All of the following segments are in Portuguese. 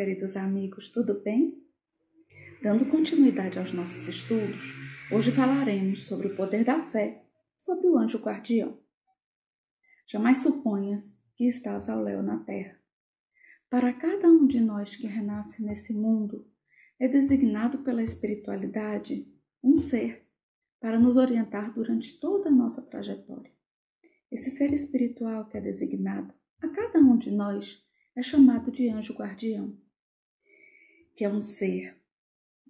queridos amigos, tudo bem? Dando continuidade aos nossos estudos, hoje falaremos sobre o poder da fé, sobre o anjo guardião. Jamais suponhas que estás ao léu na terra. Para cada um de nós que renasce nesse mundo, é designado pela espiritualidade um ser para nos orientar durante toda a nossa trajetória. Esse ser espiritual que é designado a cada um de nós é chamado de anjo guardião, que é um ser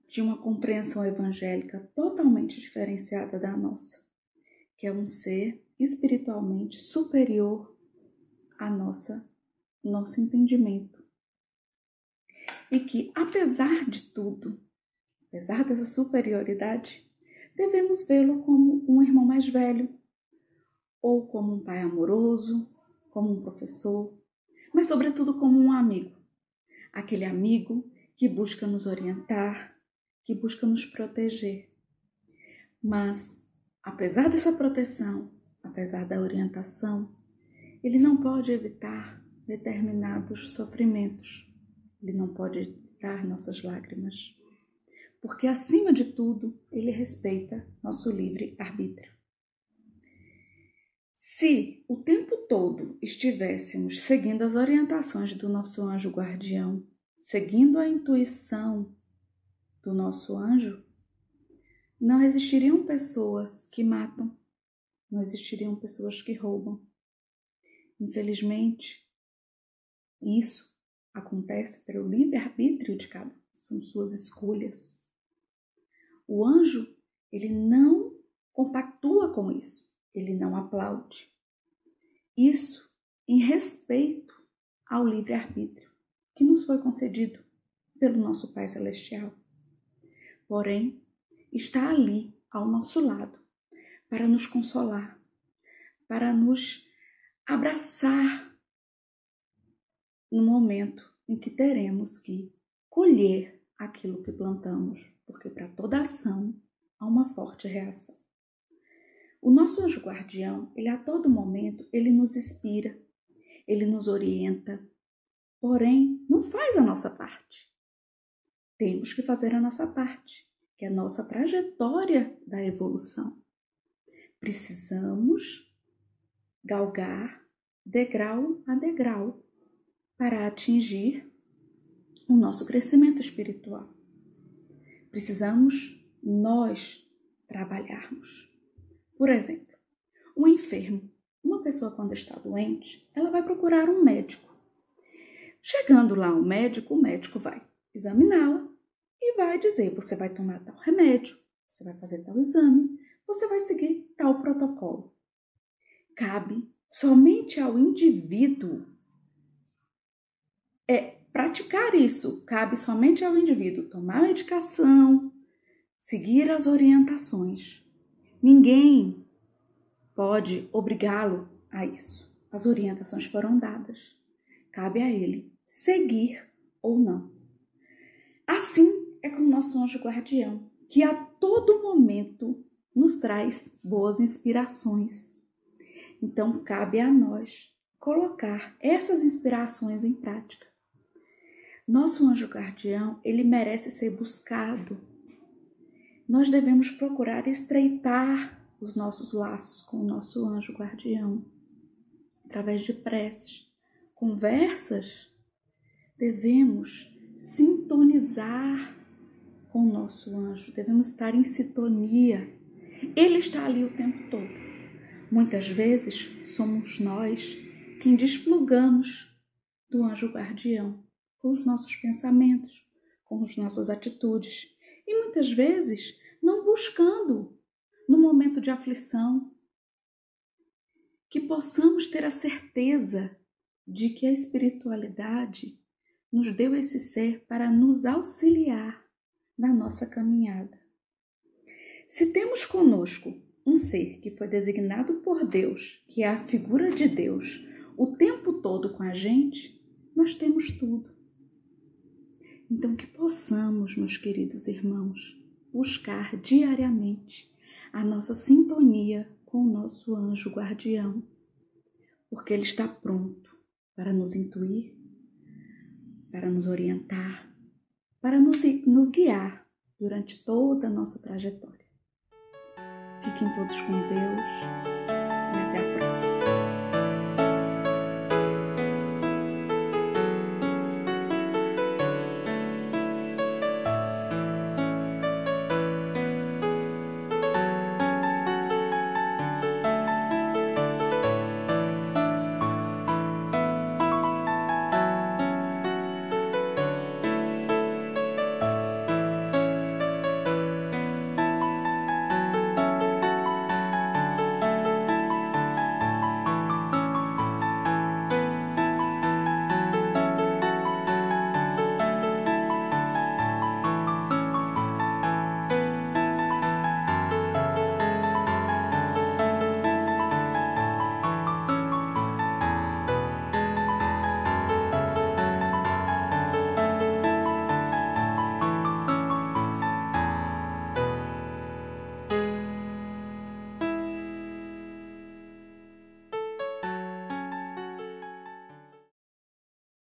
de uma compreensão evangélica totalmente diferenciada da nossa, que é um ser espiritualmente superior à nossa nosso entendimento. E que apesar de tudo, apesar dessa superioridade, devemos vê-lo como um irmão mais velho, ou como um pai amoroso, como um professor, mas sobretudo como um amigo. Aquele amigo que busca nos orientar, que busca nos proteger. Mas, apesar dessa proteção, apesar da orientação, ele não pode evitar determinados sofrimentos. Ele não pode evitar nossas lágrimas. Porque, acima de tudo, ele respeita nosso livre arbítrio. Se o tempo todo estivéssemos seguindo as orientações do nosso anjo guardião, seguindo a intuição do nosso anjo, não existiriam pessoas que matam, não existiriam pessoas que roubam. Infelizmente, isso acontece pelo livre-arbítrio de cada um, são suas escolhas. O anjo, ele não compactua com isso ele não aplaude. Isso em respeito ao livre-arbítrio que nos foi concedido pelo nosso Pai Celestial. Porém, está ali ao nosso lado para nos consolar, para nos abraçar no momento em que teremos que colher aquilo que plantamos, porque para toda ação há uma forte reação. O nosso anjo guardião, ele a todo momento, ele nos inspira, ele nos orienta, porém não faz a nossa parte. Temos que fazer a nossa parte, que é a nossa trajetória da evolução. Precisamos galgar degrau a degrau para atingir o nosso crescimento espiritual. Precisamos nós trabalharmos. Por exemplo, um enfermo, uma pessoa quando está doente, ela vai procurar um médico. Chegando lá o médico, o médico vai examiná-la e vai dizer: você vai tomar tal remédio, você vai fazer tal exame, você vai seguir tal protocolo. Cabe somente ao indivíduo é praticar isso, cabe somente ao indivíduo tomar a medicação, seguir as orientações. Ninguém pode obrigá-lo a isso. As orientações foram dadas. Cabe a ele seguir ou não. Assim é com o nosso anjo guardião, que a todo momento nos traz boas inspirações. Então, cabe a nós colocar essas inspirações em prática. Nosso anjo guardião, ele merece ser buscado, nós devemos procurar estreitar os nossos laços com o nosso anjo guardião, através de preces, conversas. Devemos sintonizar com o nosso anjo, devemos estar em sintonia. Ele está ali o tempo todo. Muitas vezes somos nós quem desplugamos do anjo guardião com os nossos pensamentos, com as nossas atitudes. E muitas vezes não buscando no momento de aflição. Que possamos ter a certeza de que a espiritualidade nos deu esse ser para nos auxiliar na nossa caminhada. Se temos conosco um ser que foi designado por Deus, que é a figura de Deus, o tempo todo com a gente, nós temos tudo. Então, que possamos, meus queridos irmãos, buscar diariamente a nossa sintonia com o nosso anjo guardião, porque ele está pronto para nos intuir, para nos orientar, para nos, nos guiar durante toda a nossa trajetória. Fiquem todos com Deus